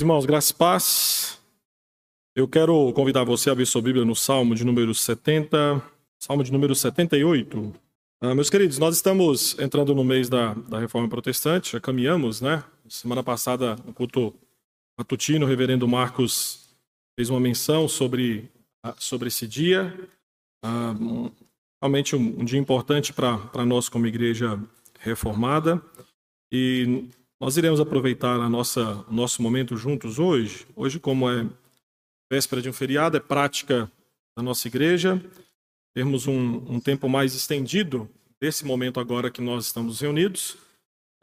Irmãos, graças e paz. Eu quero convidar você a ver sua Bíblia no Salmo de número 70, Salmo de número 78. Ah, meus queridos, nós estamos entrando no mês da, da Reforma Protestante, já caminhamos, né? Semana passada, no culto matutino, o reverendo Marcos fez uma menção sobre, ah, sobre esse dia. Ah, realmente um, um dia importante para nós como igreja reformada. E nós iremos aproveitar a nossa, nosso momento juntos hoje. Hoje, como é véspera de um feriado, é prática da nossa igreja termos um, um tempo mais estendido desse momento agora que nós estamos reunidos,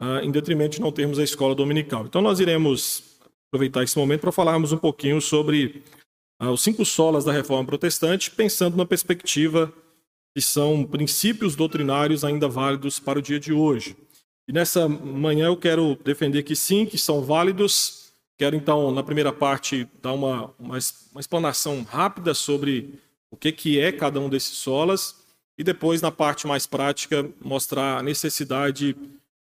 uh, em detrimento de não termos a escola dominical. Então, nós iremos aproveitar esse momento para falarmos um pouquinho sobre uh, os cinco solas da reforma protestante, pensando na perspectiva que são princípios doutrinários ainda válidos para o dia de hoje. E nessa manhã eu quero defender que sim, que são válidos. Quero então, na primeira parte, dar uma, uma, uma explanação rápida sobre o que, que é cada um desses solas. E depois, na parte mais prática, mostrar a necessidade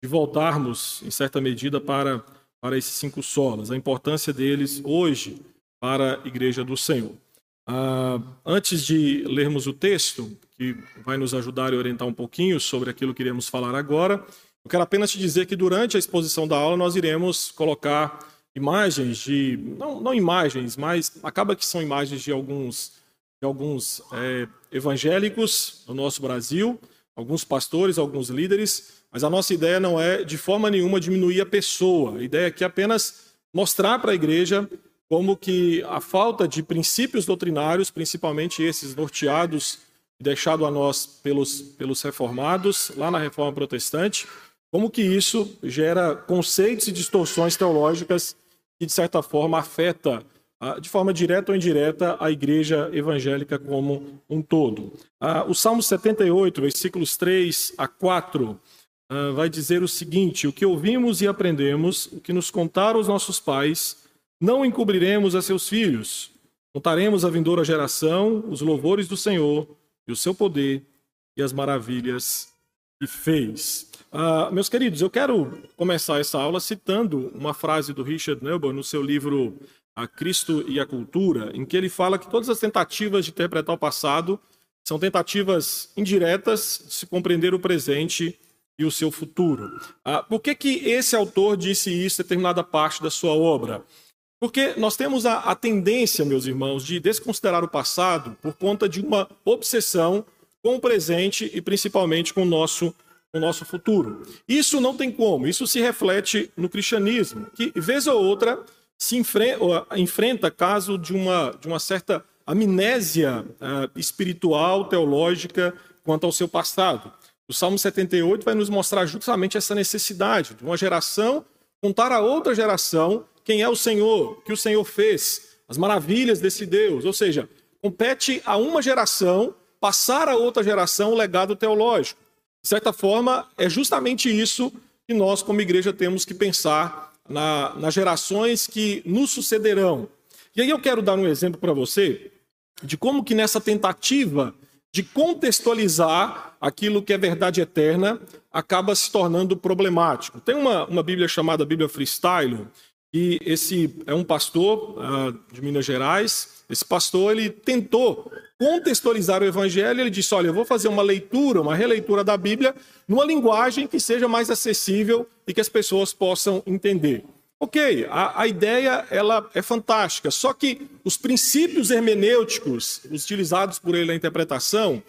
de voltarmos, em certa medida, para, para esses cinco solas, a importância deles hoje para a Igreja do Senhor. Ah, antes de lermos o texto, que vai nos ajudar e orientar um pouquinho sobre aquilo que iremos falar agora, eu quero apenas te dizer que durante a exposição da aula nós iremos colocar imagens de. Não, não imagens, mas acaba que são imagens de alguns, de alguns é, evangélicos no nosso Brasil, alguns pastores, alguns líderes, mas a nossa ideia não é de forma nenhuma diminuir a pessoa. A ideia aqui é apenas mostrar para a igreja como que a falta de princípios doutrinários, principalmente esses norteados e deixados a nós pelos, pelos reformados, lá na Reforma Protestante, como que isso gera conceitos e distorções teológicas que, de certa forma, afeta ah, de forma direta ou indireta a igreja evangélica como um todo. Ah, o Salmo 78, versículos 3 a 4, ah, vai dizer o seguinte: O que ouvimos e aprendemos, o que nos contaram os nossos pais, não encobriremos a seus filhos. Contaremos à vindoura geração os louvores do Senhor e o seu poder e as maravilhas que fez. Uh, meus queridos, eu quero começar essa aula citando uma frase do Richard Neumann no seu livro A Cristo e a Cultura, em que ele fala que todas as tentativas de interpretar o passado são tentativas indiretas de se compreender o presente e o seu futuro. Uh, por que, que esse autor disse isso em determinada parte da sua obra? Porque nós temos a, a tendência, meus irmãos, de desconsiderar o passado por conta de uma obsessão com o presente e principalmente com o nosso o nosso futuro. Isso não tem como, isso se reflete no cristianismo, que vez ou outra se enfrenta caso de uma, de uma certa amnésia uh, espiritual, teológica, quanto ao seu passado. O Salmo 78 vai nos mostrar justamente essa necessidade de uma geração contar a outra geração quem é o Senhor, que o Senhor fez, as maravilhas desse Deus. Ou seja, compete a uma geração passar a outra geração o legado teológico. De certa forma, é justamente isso que nós, como igreja, temos que pensar na, nas gerações que nos sucederão. E aí eu quero dar um exemplo para você de como que nessa tentativa de contextualizar aquilo que é verdade eterna acaba se tornando problemático. Tem uma, uma Bíblia chamada Bíblia Freestyle, e esse é um pastor uh, de Minas Gerais. Esse pastor ele tentou contextualizar o evangelho, ele disse: Olha, eu vou fazer uma leitura, uma releitura da Bíblia, numa linguagem que seja mais acessível e que as pessoas possam entender. Ok, a, a ideia ela é fantástica, só que os princípios hermenêuticos utilizados por ele na interpretação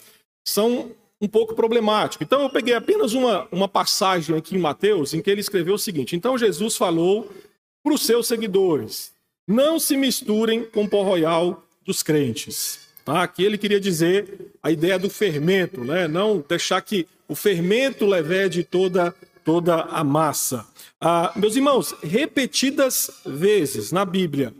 são um pouco problemáticos. Então eu peguei apenas uma, uma passagem aqui em Mateus em que ele escreveu o seguinte: Então Jesus falou para os seus seguidores: não se misturem com o pó royal dos crentes. Tá? Aqui ele queria dizer a ideia do fermento, né? não deixar que o fermento leve toda, toda a massa. Ah, meus irmãos, repetidas vezes na Bíblia,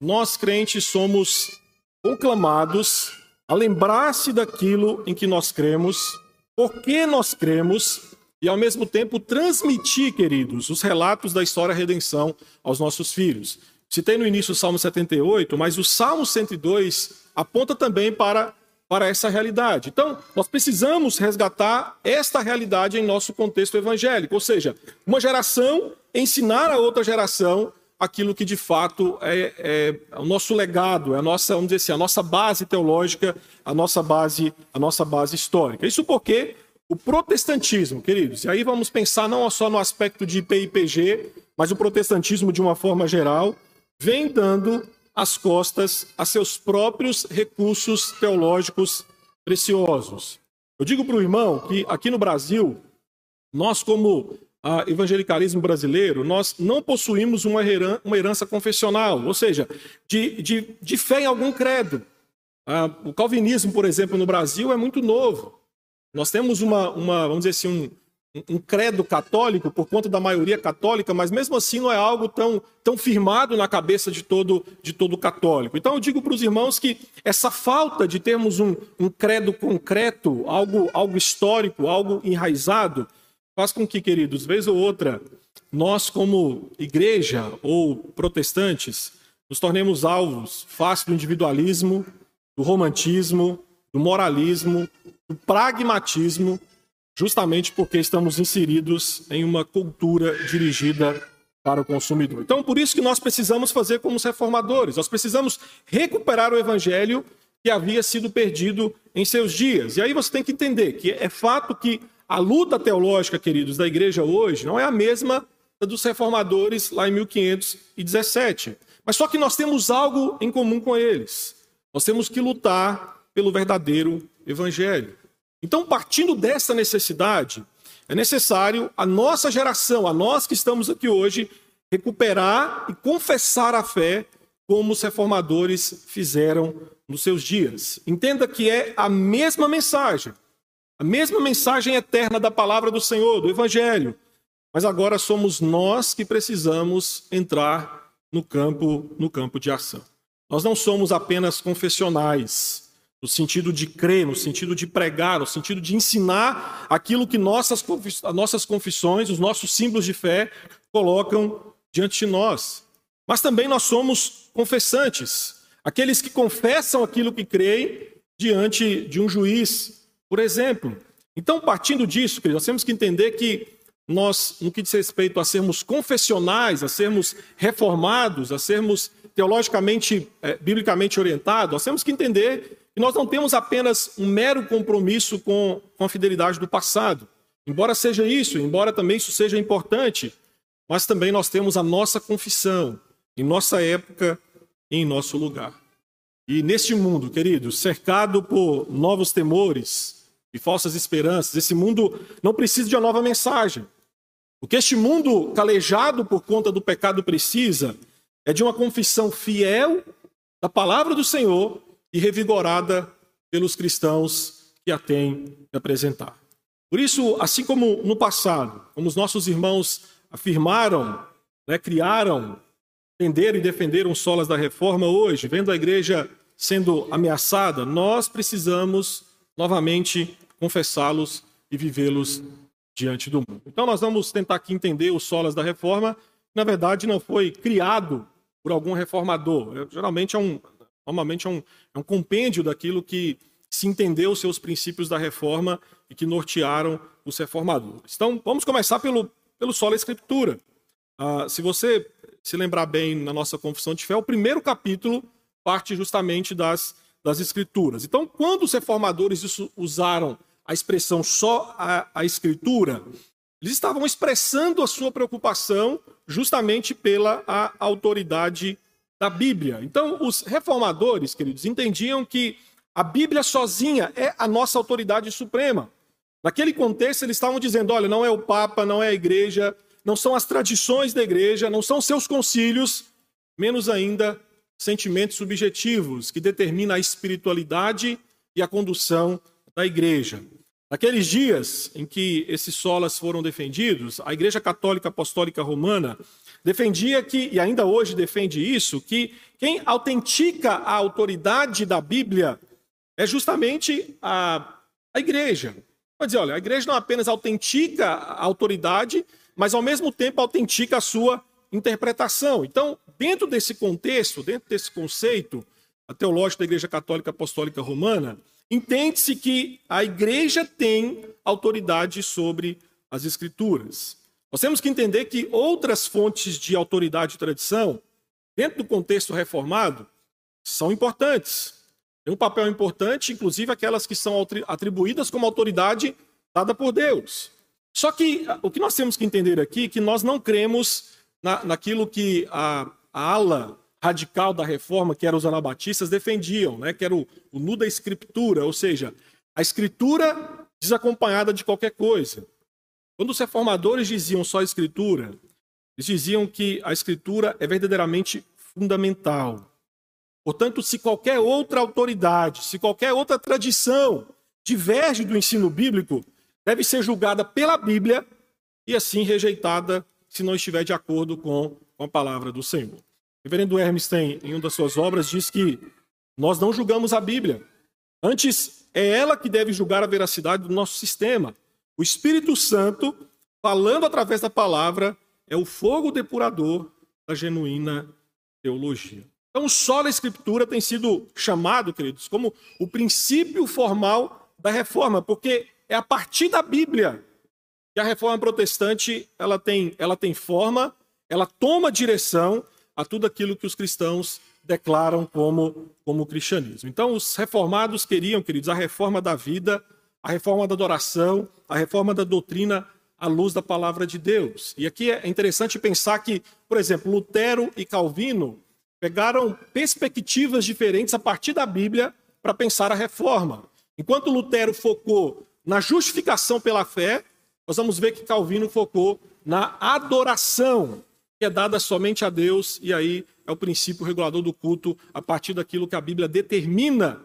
nós crentes somos conclamados a lembrar-se daquilo em que nós cremos, por que nós cremos e ao mesmo tempo transmitir, queridos, os relatos da história da redenção aos nossos filhos. Citei no início o Salmo 78, mas o Salmo 102 aponta também para, para essa realidade. Então, nós precisamos resgatar esta realidade em nosso contexto evangélico, ou seja, uma geração ensinar a outra geração aquilo que de fato é, é, o nosso legado, é a nossa, vamos dizer assim, a nossa base teológica, a nossa base, a nossa base histórica. Isso porque o protestantismo, queridos, e aí vamos pensar não só no aspecto de PIPG, mas o protestantismo de uma forma geral, vem dando as costas a seus próprios recursos teológicos preciosos. Eu digo para o irmão que aqui no Brasil, nós, como ah, evangelicalismo brasileiro, nós não possuímos uma, herança, uma herança confessional, ou seja, de, de, de fé em algum credo. Ah, o calvinismo, por exemplo, no Brasil é muito novo. Nós temos uma, uma vamos dizer assim, um, um credo católico por conta da maioria católica, mas mesmo assim não é algo tão, tão firmado na cabeça de todo, de todo católico. Então eu digo para os irmãos que essa falta de termos um, um credo concreto, algo, algo histórico, algo enraizado, faz com que, queridos, vez ou outra, nós como igreja ou protestantes, nos tornemos alvos fácil do individualismo, do romantismo, do moralismo, do pragmatismo justamente porque estamos inseridos em uma cultura dirigida para o consumidor. Então, por isso que nós precisamos fazer como os reformadores, nós precisamos recuperar o evangelho que havia sido perdido em seus dias. E aí você tem que entender que é fato que a luta teológica, queridos, da igreja hoje não é a mesma dos reformadores lá em 1517. Mas só que nós temos algo em comum com eles. Nós temos que lutar pelo verdadeiro evangelho. Então, partindo dessa necessidade, é necessário a nossa geração, a nós que estamos aqui hoje, recuperar e confessar a fé como os reformadores fizeram nos seus dias. Entenda que é a mesma mensagem, a mesma mensagem eterna da palavra do Senhor, do Evangelho. Mas agora somos nós que precisamos entrar no campo, no campo de ação. Nós não somos apenas confessionais no sentido de crer, no sentido de pregar, no sentido de ensinar aquilo que nossas, nossas confissões, os nossos símbolos de fé colocam diante de nós. Mas também nós somos confessantes, aqueles que confessam aquilo que creem diante de um juiz, por exemplo. Então, partindo disso, queridos, nós temos que entender que nós, no que diz respeito a sermos confessionais, a sermos reformados, a sermos teologicamente, é, biblicamente orientados, nós temos que entender e nós não temos apenas um mero compromisso com, com a fidelidade do passado. Embora seja isso, embora também isso seja importante, mas também nós temos a nossa confissão, em nossa época, em nosso lugar. E neste mundo, queridos, cercado por novos temores e falsas esperanças, esse mundo não precisa de uma nova mensagem. O que este mundo calejado por conta do pecado precisa é de uma confissão fiel da palavra do Senhor e revigorada pelos cristãos que a têm de apresentar. Por isso, assim como no passado, como os nossos irmãos afirmaram, né, criaram, entenderam e defenderam solas da reforma, hoje, vendo a igreja sendo ameaçada, nós precisamos novamente confessá-los e vivê-los diante do mundo. Então, nós vamos tentar aqui entender os solas da reforma. Na verdade, não foi criado por algum reformador. Geralmente é um, Normalmente é um, é um compêndio daquilo que se entendeu seus princípios da reforma e que nortearam os reformadores. Então, vamos começar pelo, pelo solo escritura. Ah, se você se lembrar bem na nossa confissão de fé, o primeiro capítulo parte justamente das, das escrituras. Então, quando os reformadores usaram a expressão só a, a escritura, eles estavam expressando a sua preocupação justamente pela autoridade da Bíblia. Então, os reformadores, queridos, entendiam que a Bíblia sozinha é a nossa autoridade suprema. Naquele contexto, eles estavam dizendo: olha, não é o Papa, não é a igreja, não são as tradições da igreja, não são seus concílios, menos ainda sentimentos subjetivos que determinam a espiritualidade e a condução da igreja. Naqueles dias em que esses solas foram defendidos, a Igreja Católica Apostólica Romana defendia que, e ainda hoje defende isso, que quem autentica a autoridade da Bíblia é justamente a, a igreja. Pode dizer, olha, a igreja não apenas autentica a autoridade, mas ao mesmo tempo autentica a sua interpretação. Então, dentro desse contexto, dentro desse conceito teológico da Igreja Católica Apostólica Romana, entende-se que a igreja tem autoridade sobre as Escrituras. Nós temos que entender que outras fontes de autoridade e tradição, dentro do contexto reformado, são importantes. Tem um papel importante, inclusive aquelas que são atribuídas como autoridade dada por Deus. Só que o que nós temos que entender aqui é que nós não cremos na, naquilo que a, a ala radical da reforma, que eram os anabatistas, defendiam, né? que era o, o nu da escritura, ou seja, a escritura desacompanhada de qualquer coisa. Quando os reformadores diziam só a escritura, eles diziam que a escritura é verdadeiramente fundamental. Portanto, se qualquer outra autoridade, se qualquer outra tradição diverge do ensino bíblico, deve ser julgada pela Bíblia e assim rejeitada se não estiver de acordo com a palavra do Senhor. O reverendo Hermes tem, em uma das suas obras, diz que nós não julgamos a Bíblia. Antes, é ela que deve julgar a veracidade do nosso sistema. O Espírito Santo, falando através da palavra, é o fogo depurador da genuína teologia. Então, só a Escritura tem sido chamado, queridos, como o princípio formal da reforma, porque é a partir da Bíblia que a reforma protestante ela tem, ela tem forma, ela toma direção a tudo aquilo que os cristãos declaram como, como cristianismo. Então, os reformados queriam, queridos, a reforma da vida, a reforma da adoração, a reforma da doutrina à luz da palavra de Deus. E aqui é interessante pensar que, por exemplo, Lutero e Calvino pegaram perspectivas diferentes a partir da Bíblia para pensar a reforma. Enquanto Lutero focou na justificação pela fé, nós vamos ver que Calvino focou na adoração que é dada somente a Deus, e aí é o princípio regulador do culto a partir daquilo que a Bíblia determina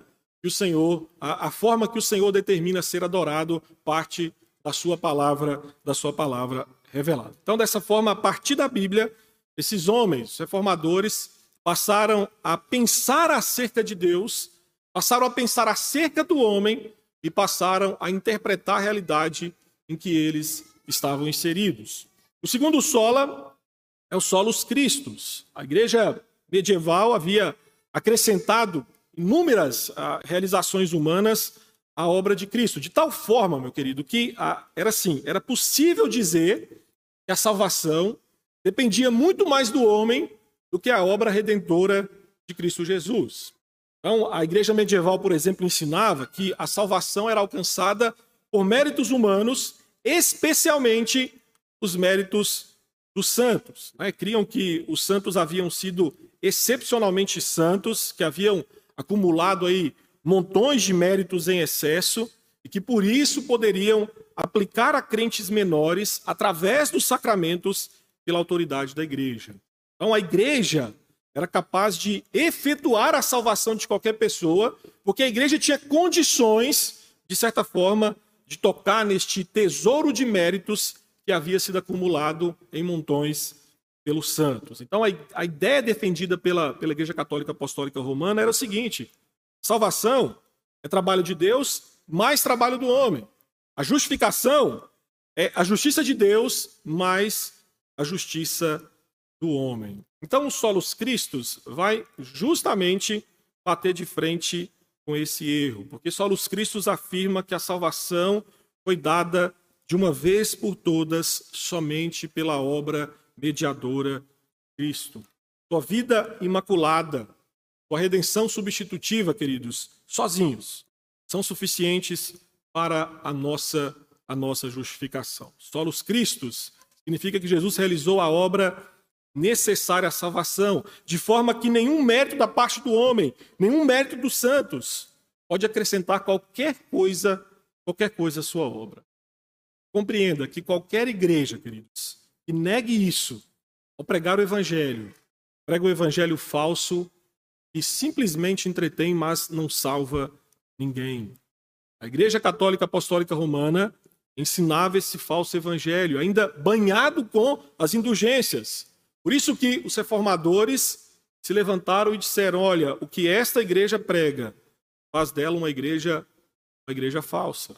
que o Senhor, a, a forma que o Senhor determina ser adorado, parte da sua palavra, da sua palavra revelada. Então, dessa forma, a partir da Bíblia, esses homens reformadores passaram a pensar acerca de Deus, passaram a pensar acerca do homem e passaram a interpretar a realidade em que eles estavam inseridos. O segundo sola é o solos Christus. A igreja medieval havia acrescentado inúmeras ah, realizações humanas à obra de Cristo, de tal forma, meu querido, que ah, era assim, era possível dizer que a salvação dependia muito mais do homem do que a obra redentora de Cristo Jesus. Então, a igreja medieval, por exemplo, ensinava que a salvação era alcançada por méritos humanos, especialmente os méritos dos santos. Né? Criam que os santos haviam sido excepcionalmente santos, que haviam acumulado aí montões de méritos em excesso e que por isso poderiam aplicar a crentes menores através dos sacramentos pela autoridade da igreja. Então a igreja era capaz de efetuar a salvação de qualquer pessoa, porque a igreja tinha condições, de certa forma, de tocar neste tesouro de méritos que havia sido acumulado em montões pelos santos. Então, a, a ideia defendida pela, pela Igreja Católica Apostólica Romana era o seguinte: salvação é trabalho de Deus, mais trabalho do homem. A justificação é a justiça de Deus, mais a justiça do homem. Então, o Solos Cristos vai justamente bater de frente com esse erro, porque Solos Cristos afirma que a salvação foi dada de uma vez por todas somente pela obra mediadora Cristo. Sua vida imaculada, sua redenção substitutiva, queridos, sozinhos, são suficientes para a nossa a nossa justificação. Solos Cristos significa que Jesus realizou a obra necessária à salvação, de forma que nenhum mérito da parte do homem, nenhum mérito dos santos pode acrescentar qualquer coisa, qualquer coisa à sua obra. Compreenda que qualquer igreja, queridos, que negue isso ao pregar o evangelho, prega o evangelho falso e simplesmente entretém, mas não salva ninguém. A Igreja Católica Apostólica Romana ensinava esse falso evangelho, ainda banhado com as indulgências. Por isso que os reformadores se levantaram e disseram: "Olha, o que esta igreja prega faz dela uma igreja uma igreja falsa".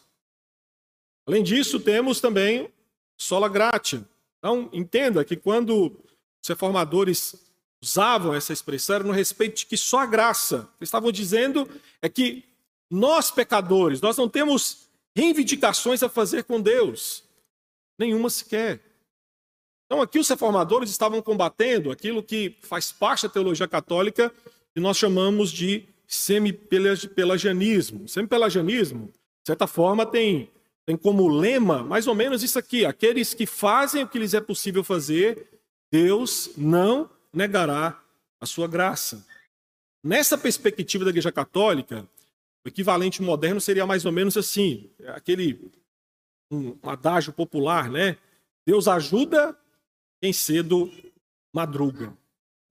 Além disso, temos também sola gratia. Então, entenda que quando os reformadores usavam essa expressão, era no respeito de que só a graça. Eles estavam dizendo é que nós, pecadores, nós não temos reivindicações a fazer com Deus. Nenhuma sequer. Então, aqui os reformadores estavam combatendo aquilo que faz parte da teologia católica que nós chamamos de semi-pelagianismo. Semi-pelagianismo, de certa forma, tem, tem como lema mais ou menos isso aqui: aqueles que fazem o que lhes é possível fazer, Deus não negará a sua graça. Nessa perspectiva da Igreja Católica, o equivalente moderno seria mais ou menos assim: aquele um adágio popular, né? Deus ajuda quem cedo madruga.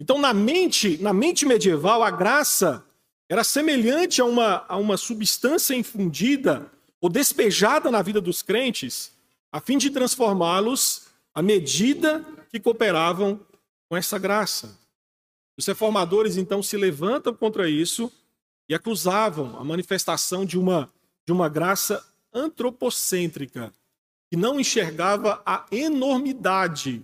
Então, na mente, na mente medieval, a graça era semelhante a uma, a uma substância infundida ou despejada na vida dos crentes, a fim de transformá-los à medida que cooperavam com essa graça. Os reformadores então se levantam contra isso e acusavam a manifestação de uma, de uma graça antropocêntrica, que não enxergava a enormidade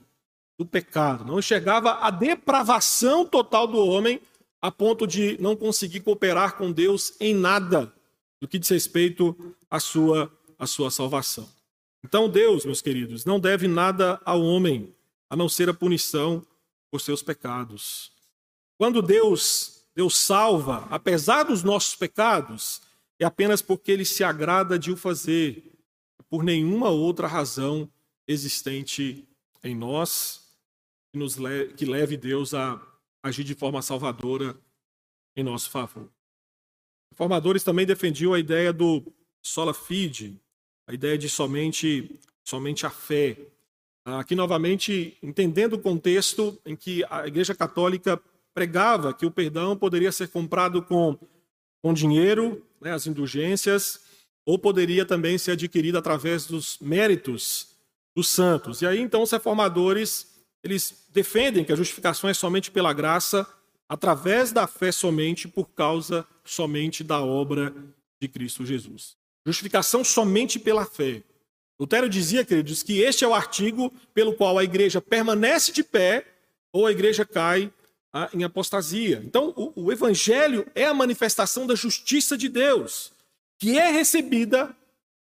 do pecado, não enxergava a depravação total do homem a ponto de não conseguir cooperar com Deus em nada do que diz respeito à sua, à sua salvação. Então, Deus, meus queridos, não deve nada ao homem, a não ser a punição por seus pecados. Quando Deus, Deus salva, apesar dos nossos pecados, é apenas porque ele se agrada de o fazer, por nenhuma outra razão existente em nós que, nos que leve Deus a agir de forma salvadora em nosso favor. Reformadores também defendiam a ideia do sola fide, a ideia de somente, somente a fé. Aqui, novamente, entendendo o contexto em que a Igreja Católica pregava que o perdão poderia ser comprado com, com dinheiro, né, as indulgências, ou poderia também ser adquirido através dos méritos dos santos. E aí, então, os reformadores eles defendem que a justificação é somente pela graça, através da fé somente, por causa somente da obra de Cristo Jesus. Justificação somente pela fé. Lutero dizia, queridos, que este é o artigo pelo qual a igreja permanece de pé ou a igreja cai ah, em apostasia. Então, o, o evangelho é a manifestação da justiça de Deus, que é recebida,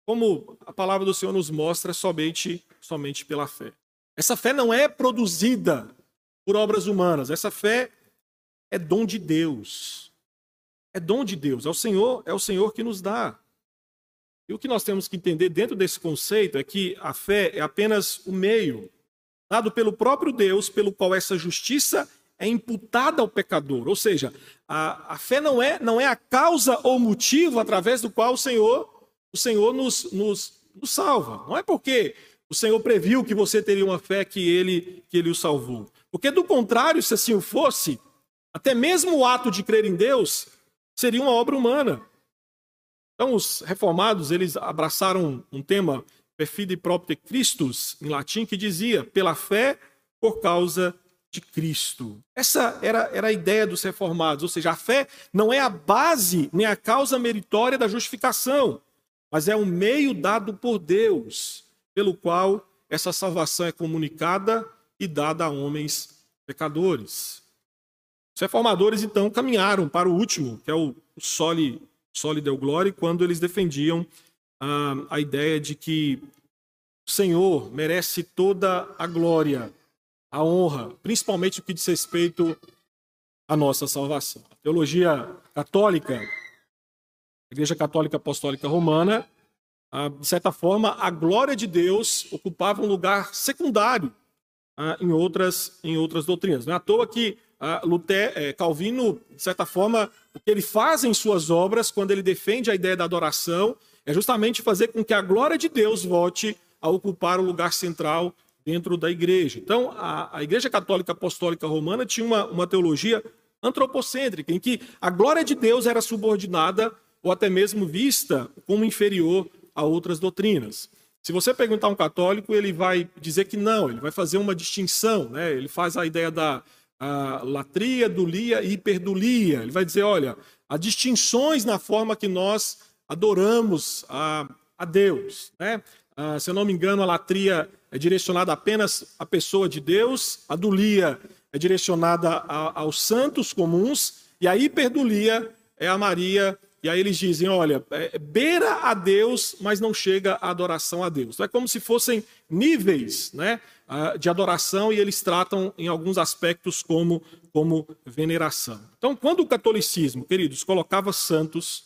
como a palavra do Senhor nos mostra, somente, somente pela fé. Essa fé não é produzida por obras humanas. Essa fé é dom de Deus. É dom de Deus. É o Senhor, é o Senhor que nos dá. E o que nós temos que entender dentro desse conceito é que a fé é apenas o meio dado pelo próprio Deus, pelo qual essa justiça é imputada ao pecador. Ou seja, a, a fé não é, não é a causa ou motivo através do qual o Senhor, o Senhor nos, nos, nos salva. Não é porque o Senhor previu que você teria uma fé que ele, que ele o salvou. Porque, do contrário, se assim o fosse, até mesmo o ato de crer em Deus seria uma obra humana. Então, os reformados eles abraçaram um tema perfide propter Christus, em latim, que dizia pela fé por causa de Cristo. Essa era, era a ideia dos reformados, ou seja, a fé não é a base nem a causa meritória da justificação, mas é o meio dado por Deus pelo qual essa salvação é comunicada e dada a homens pecadores. Os reformadores, então, caminharam para o último, que é o Soli, Soli Deo Glória, quando eles defendiam ah, a ideia de que o Senhor merece toda a glória, a honra, principalmente o que diz respeito à nossa salvação. A teologia católica, a Igreja Católica Apostólica Romana, ah, de certa forma, a glória de Deus ocupava um lugar secundário ah, em, outras, em outras doutrinas. Não é à toa que Lutero, é, Calvino, de certa forma, o que ele faz em suas obras, quando ele defende a ideia da adoração, é justamente fazer com que a glória de Deus volte a ocupar o lugar central dentro da igreja. Então, a, a Igreja Católica Apostólica Romana tinha uma, uma teologia antropocêntrica, em que a glória de Deus era subordinada ou até mesmo vista como inferior a outras doutrinas. Se você perguntar a um católico, ele vai dizer que não, ele vai fazer uma distinção, né? ele faz a ideia da a latria, dulia e hiperdulia. Ele vai dizer: olha, há distinções na forma que nós adoramos a, a Deus. Né? Ah, se eu não me engano, a latria é direcionada apenas à pessoa de Deus, a dulia é direcionada a, aos santos comuns, e a hiperdulia é a Maria e aí eles dizem: olha, é, beira a Deus, mas não chega a adoração a Deus. Então, é como se fossem níveis né, de adoração e eles tratam em alguns aspectos como, como veneração. Então, quando o catolicismo, queridos, colocava santos,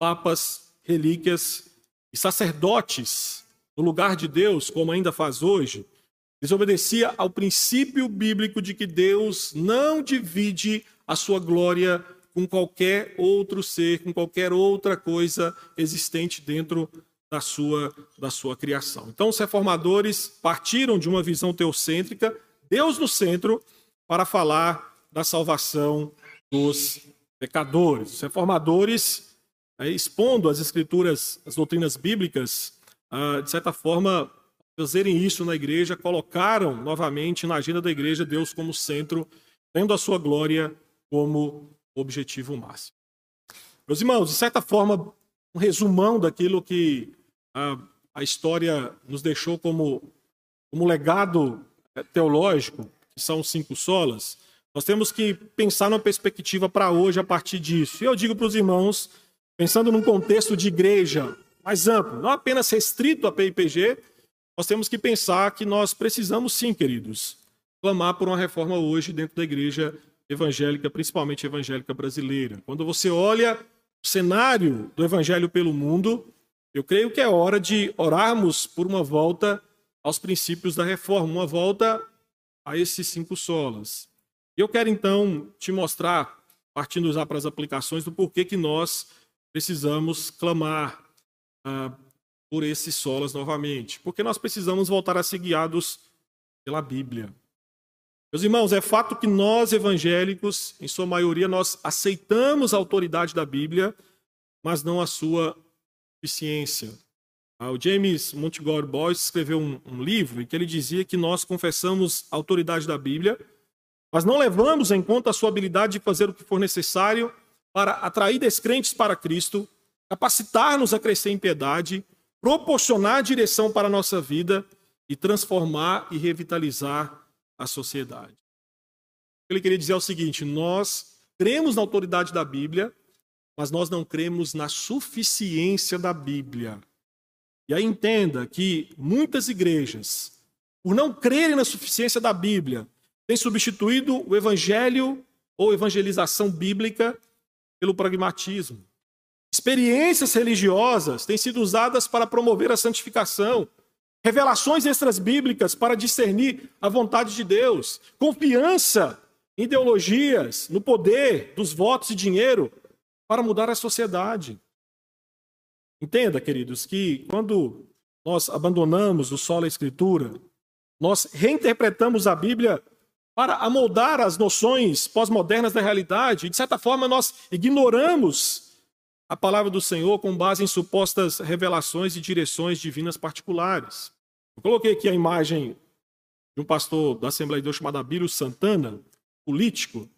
papas, relíquias e sacerdotes no lugar de Deus, como ainda faz hoje, desobedecia ao princípio bíblico de que Deus não divide a sua glória com qualquer outro ser, com qualquer outra coisa existente dentro da sua, da sua criação. Então, os reformadores partiram de uma visão teocêntrica, Deus no centro, para falar da salvação dos pecadores. Os reformadores, é, expondo as escrituras, as doutrinas bíblicas, ah, de certa forma, fazerem isso na igreja, colocaram novamente na agenda da igreja Deus como centro, tendo a sua glória como objetivo máximo. Meus irmãos, de certa forma, um resumão daquilo que a, a história nos deixou como, como legado eh, teológico, que são cinco solas, nós temos que pensar numa perspectiva para hoje a partir disso. E eu digo para os irmãos, pensando num contexto de igreja mais amplo, não apenas restrito à PIPG, nós temos que pensar que nós precisamos sim, queridos, clamar por uma reforma hoje dentro da igreja evangélica, principalmente evangélica brasileira. Quando você olha o cenário do evangelho pelo mundo, eu creio que é hora de orarmos por uma volta aos princípios da reforma, uma volta a esses cinco solas. Eu quero então te mostrar, partindo já para as aplicações, do porquê que nós precisamos clamar ah, por esses solas novamente. Porque nós precisamos voltar a ser guiados pela Bíblia. Meus irmãos, é fato que nós evangélicos, em sua maioria, nós aceitamos a autoridade da Bíblia, mas não a sua eficiência. Ah, o James Montgomery Boyce escreveu um, um livro em que ele dizia que nós confessamos a autoridade da Bíblia, mas não levamos em conta a sua habilidade de fazer o que for necessário para atrair descrentes para Cristo, capacitar-nos a crescer em piedade, proporcionar direção para a nossa vida e transformar e revitalizar a sociedade. Ele queria dizer o seguinte: nós cremos na autoridade da Bíblia, mas nós não cremos na suficiência da Bíblia. E aí entenda que muitas igrejas, por não crerem na suficiência da Bíblia, têm substituído o evangelho ou evangelização bíblica pelo pragmatismo. Experiências religiosas têm sido usadas para promover a santificação, revelações extras bíblicas para discernir a vontade de Deus, confiança em ideologias, no poder dos votos e dinheiro para mudar a sociedade. Entenda, queridos, que quando nós abandonamos o solo da escritura, nós reinterpretamos a Bíblia para amoldar as noções pós-modernas da realidade, e de certa forma nós ignoramos a palavra do Senhor com base em supostas revelações e direções divinas particulares. Eu coloquei aqui a imagem de um pastor da Assembleia de Deus chamado Abílio Santana, político.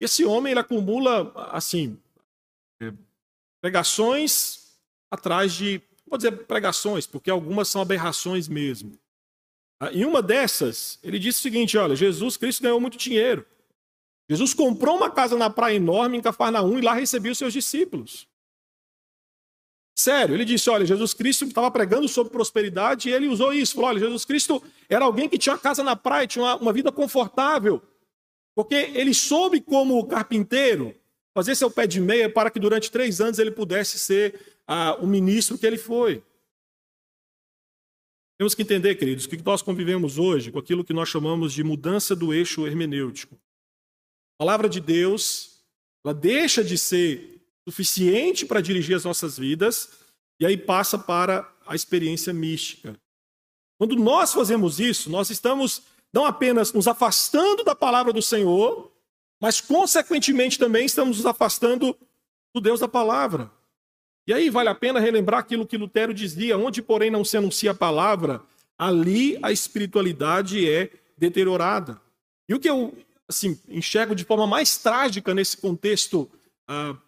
Esse homem ele acumula, assim, é, pregações atrás de, vou dizer pregações, porque algumas são aberrações mesmo. Ah, em uma dessas, ele disse o seguinte: olha, Jesus Cristo ganhou muito dinheiro. Jesus comprou uma casa na praia enorme em Cafarnaum e lá recebia os seus discípulos. Sério, ele disse: olha, Jesus Cristo estava pregando sobre prosperidade e ele usou isso. Falou: olha, Jesus Cristo era alguém que tinha uma casa na praia, tinha uma, uma vida confortável, porque ele soube, como carpinteiro, fazer seu pé de meia para que durante três anos ele pudesse ser ah, o ministro que ele foi. Temos que entender, queridos, que nós convivemos hoje com aquilo que nós chamamos de mudança do eixo hermenêutico. A palavra de Deus, ela deixa de ser suficiente para dirigir as nossas vidas, e aí passa para a experiência mística. Quando nós fazemos isso, nós estamos não apenas nos afastando da palavra do Senhor, mas consequentemente também estamos nos afastando do Deus da palavra. E aí vale a pena relembrar aquilo que Lutero dizia: onde, porém, não se anuncia a palavra, ali a espiritualidade é deteriorada. E o que eu assim, enxergo de forma mais trágica nesse contexto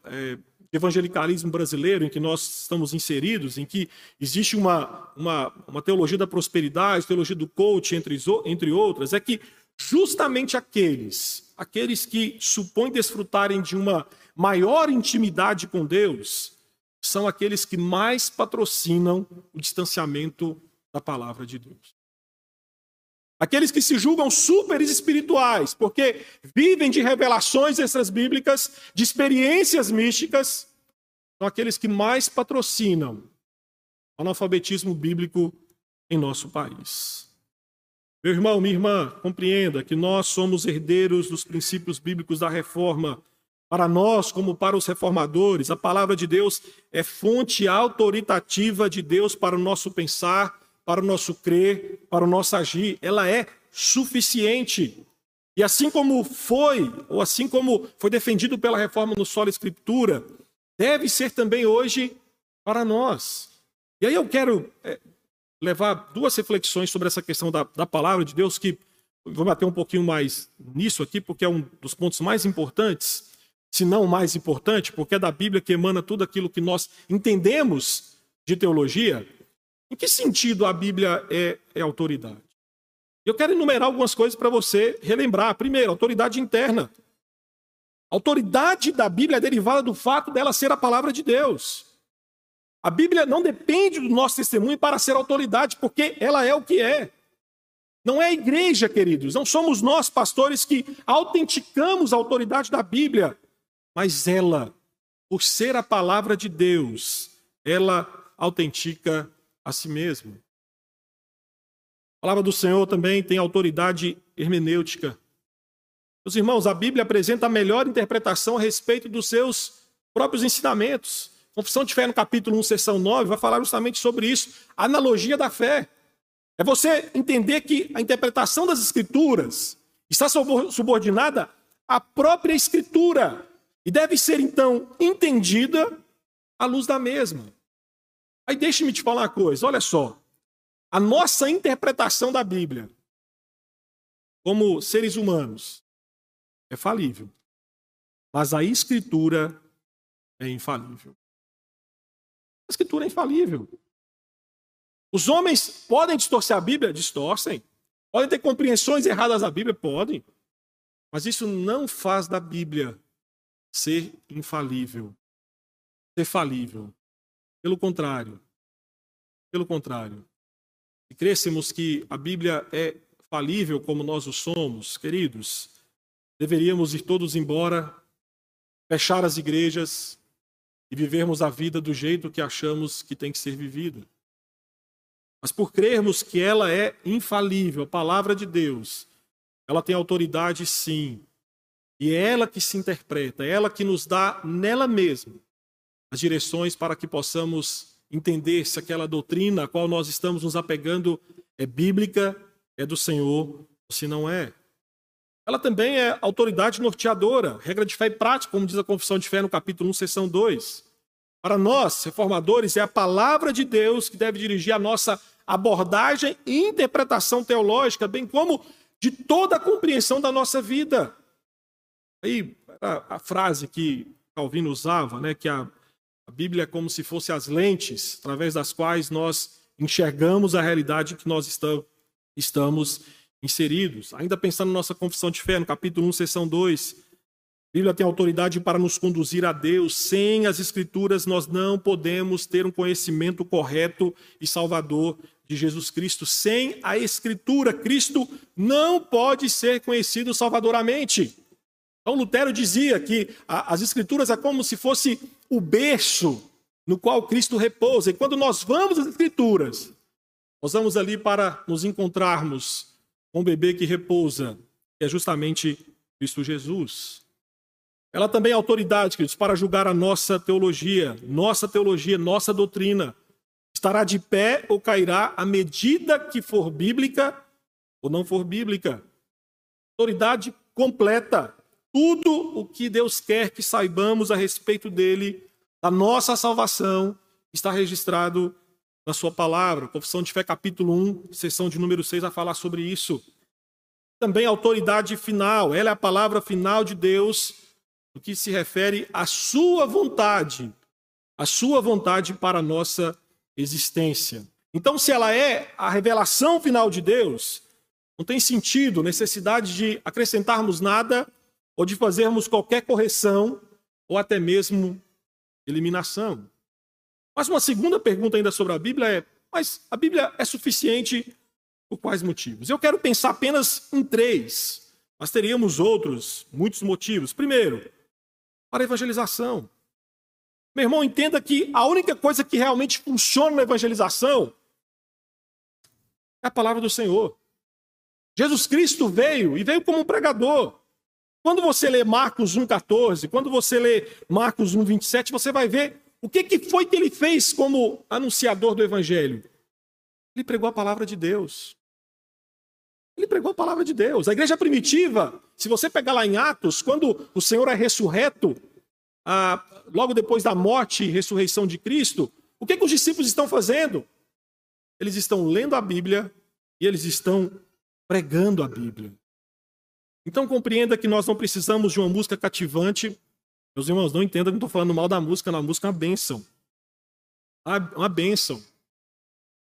é, evangelicalismo brasileiro em que nós estamos inseridos, em que existe uma, uma, uma teologia da prosperidade, teologia do coach, entre, entre outras, é que justamente aqueles, aqueles que supõem desfrutarem de uma maior intimidade com Deus, são aqueles que mais patrocinam o distanciamento da palavra de Deus. Aqueles que se julgam super espirituais, porque vivem de revelações extras bíblicas, de experiências místicas, são aqueles que mais patrocinam o analfabetismo bíblico em nosso país. Meu irmão, minha irmã, compreenda que nós somos herdeiros dos princípios bíblicos da reforma. Para nós, como para os reformadores, a palavra de Deus é fonte autoritativa de Deus para o nosso pensar, para o nosso crer, para o nosso agir. Ela é suficiente. E assim como foi, ou assim como foi defendido pela reforma no solo escritura, deve ser também hoje para nós. E aí eu quero é, levar duas reflexões sobre essa questão da, da palavra de Deus, que vou bater um pouquinho mais nisso aqui, porque é um dos pontos mais importantes, se não o mais importante, porque é da Bíblia que emana tudo aquilo que nós entendemos de teologia. Em que sentido a Bíblia é, é autoridade? Eu quero enumerar algumas coisas para você relembrar. Primeiro, autoridade interna. A autoridade da Bíblia é derivada do fato dela ser a palavra de Deus. A Bíblia não depende do nosso testemunho para ser autoridade, porque ela é o que é. Não é a igreja, queridos, não somos nós, pastores, que autenticamos a autoridade da Bíblia, mas ela, por ser a palavra de Deus, ela autentica a si mesma. A palavra do Senhor também tem autoridade hermenêutica. Meus irmãos, a Bíblia apresenta a melhor interpretação a respeito dos seus próprios ensinamentos. Confissão de Fé, no capítulo 1, seção 9, vai falar justamente sobre isso. A analogia da fé. É você entender que a interpretação das Escrituras está subordinada à própria Escritura e deve ser, então, entendida à luz da mesma. Aí deixe-me te falar uma coisa, olha só. A nossa interpretação da Bíblia, como seres humanos, é falível. Mas a Escritura é infalível. A escritura é infalível. Os homens podem distorcer a Bíblia? Distorcem. Podem ter compreensões erradas da Bíblia? Podem. Mas isso não faz da Bíblia ser infalível, ser falível. Pelo contrário. Pelo contrário. Se crêssemos que a Bíblia é falível como nós o somos, queridos, deveríamos ir todos embora, fechar as igrejas, e vivermos a vida do jeito que achamos que tem que ser vivida. Mas por crermos que ela é infalível, a palavra de Deus, ela tem autoridade sim. E é ela que se interpreta, é ela que nos dá nela mesma as direções para que possamos entender se aquela doutrina a qual nós estamos nos apegando é bíblica, é do Senhor, ou se não é. Ela também é autoridade norteadora, regra de fé e prática, como diz a Confissão de Fé no capítulo 1, seção 2. Para nós, reformadores, é a palavra de Deus que deve dirigir a nossa abordagem e interpretação teológica, bem como de toda a compreensão da nossa vida. Aí, a, frase que Calvino usava, né, que a, a Bíblia é como se fosse as lentes através das quais nós enxergamos a realidade que nós estamos, estamos inseridos. Ainda pensando na nossa confissão de fé, no capítulo 1, seção 2, a Bíblia tem autoridade para nos conduzir a Deus. Sem as Escrituras, nós não podemos ter um conhecimento correto e salvador de Jesus Cristo. Sem a Escritura, Cristo não pode ser conhecido salvadoramente. Então, Lutero dizia que as Escrituras é como se fosse o berço no qual Cristo repousa. E quando nós vamos às Escrituras, nós vamos ali para nos encontrarmos com o bebê que repousa, que é justamente Cristo Jesus. Ela também é autoridade, queridos, para julgar a nossa teologia, nossa teologia, nossa doutrina. Estará de pé ou cairá à medida que for bíblica ou não for bíblica. Autoridade completa. Tudo o que Deus quer que saibamos a respeito dele, da nossa salvação, está registrado na sua palavra. Confissão de Fé, capítulo 1, sessão de número 6, vai falar sobre isso. Também a autoridade final. Ela é a palavra final de Deus no que se refere à sua vontade, a sua vontade para a nossa existência. Então, se ela é a revelação final de Deus, Não tem sentido, necessidade de acrescentarmos nada ou de fazermos qualquer correção ou até mesmo eliminação. Mas uma segunda pergunta ainda sobre a Bíblia é: mas a Bíblia é suficiente por quais motivos? Eu quero pensar apenas em três, mas teríamos outros, muitos motivos. Primeiro, para a evangelização. Meu irmão, entenda que a única coisa que realmente funciona na evangelização é a palavra do Senhor. Jesus Cristo veio e veio como um pregador. Quando você lê Marcos 1,14, quando você lê Marcos 1,27, você vai ver o que, que foi que ele fez como anunciador do Evangelho. Ele pregou a palavra de Deus. Ele pregou a palavra de Deus. A igreja primitiva, se você pegar lá em Atos, quando o Senhor é ressurreto, ah, logo depois da morte e ressurreição de Cristo, o que, que os discípulos estão fazendo? Eles estão lendo a Bíblia e eles estão pregando a Bíblia. Então compreenda que nós não precisamos de uma música cativante. Meus irmãos, não entendam que não estou falando mal da música, na música é uma bênção. Uma bênção.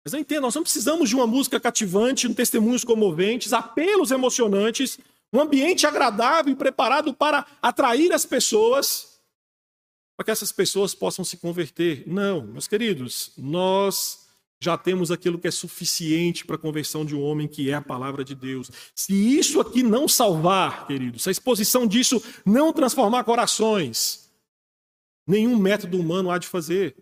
Mas não entenda, nós não precisamos de uma música cativante, um testemunhos comoventes, apelos emocionantes, um ambiente agradável e preparado para atrair as pessoas, para que essas pessoas possam se converter. Não, meus queridos, nós já temos aquilo que é suficiente para a conversão de um homem, que é a palavra de Deus. Se isso aqui não salvar, queridos, se a exposição disso não transformar corações, nenhum método humano há de fazer.